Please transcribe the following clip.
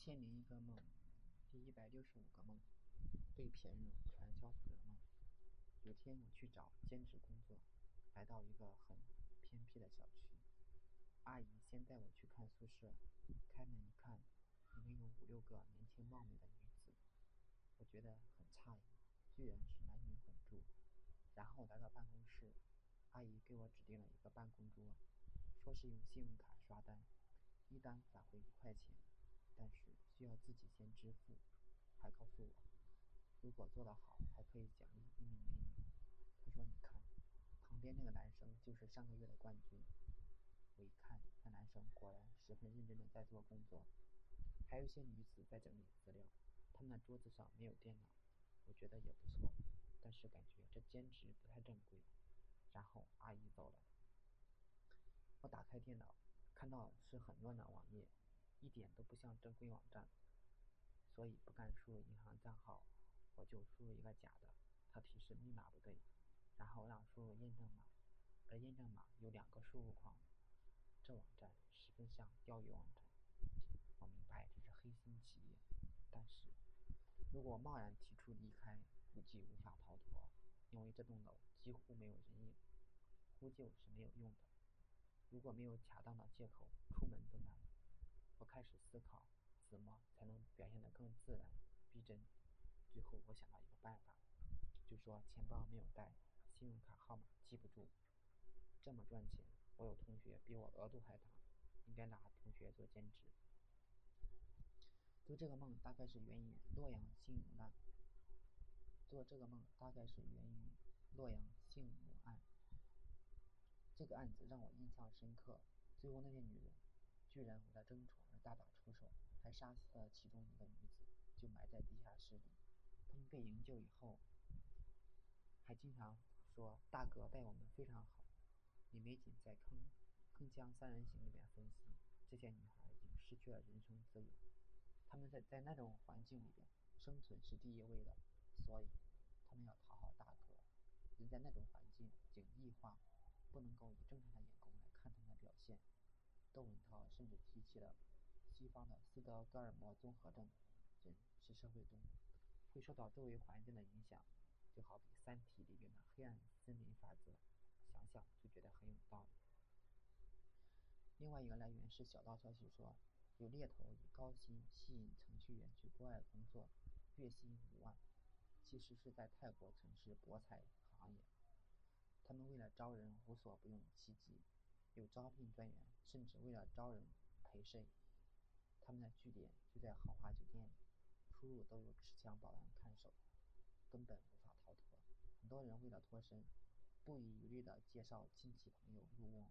千零一个梦，第一百六十五个梦，被骗入传销组的梦。有天我去找兼职工作，来到一个很偏僻的小区，阿姨先带我去看宿舍，开门一看，里面有五六个年轻貌美的女子，我觉得很诧异，居然是男女混住。然后来到办公室，阿姨给我指定了一个办公桌，说是用信用卡刷单，一单返回一块钱。要自己先支付，还告诉我，如果做得好，还可以奖励一名美女。他说：“你看，旁边那个男生就是上个月的冠军。”我一看，那男生果然十分认真的在做工作，还有一些女子在整理资料。他们的桌子上没有电脑，我觉得也不错，但是感觉这兼职不太正规。然后阿姨走了，我打开电脑，看到是很乱的网页。一点都不像正规网站，所以不敢输入银行账号，我就输入一个假的。它提示密码不对，然后让输入验证码，而验证码有两个输入框。这网站十分像钓鱼网站。我明白这是黑心企业，但是如果贸然提出离开，估计无法逃脱，因为这栋楼几乎没有人影，呼救是没有用的。如果没有恰当的借口，出门都难。我开始思考怎么才能表现、最后，我想到一个办法，就说钱包没有带，信用卡号码记不住。这么赚钱，我有同学比我额度还大，应该拉同学做兼职。做这个梦大概是源于洛阳性母案。做这个梦大概是源于洛阳性母案。这个案子让我印象深刻。最后那些女人。居然为了争宠而大打出手，还杀死了其中一个女子，他们被营救以后，还经常说：“大哥待我们非常好。”李玫瑾在《铿铿锵三人行》里面分析，这些女孩已经失去了人生自由，她们在在那种环境里边生存是第一位的，所以她们要讨好大哥。人在那种环境景异化，不能够以正常的眼光来看他们的表现。窦文涛甚至提起了西方的斯德哥尔摩综合症，人社会中，会受到周围环境的影响，就好比《三体》里边的黑暗森林法则，想想就觉得很有道理。另外一个来源是小道消息说，有猎头以高薪吸引程序员去国外工作，月薪五万，其实是在泰国从事博彩行业，他们为了招人无所不用其极。有招聘专员，甚至为了招人陪睡。他们的据点就在豪华酒店里，出入都有持枪保安看守，根本无法逃脱。很多人为了脱身，不遗余力地介绍亲戚朋友入瓮。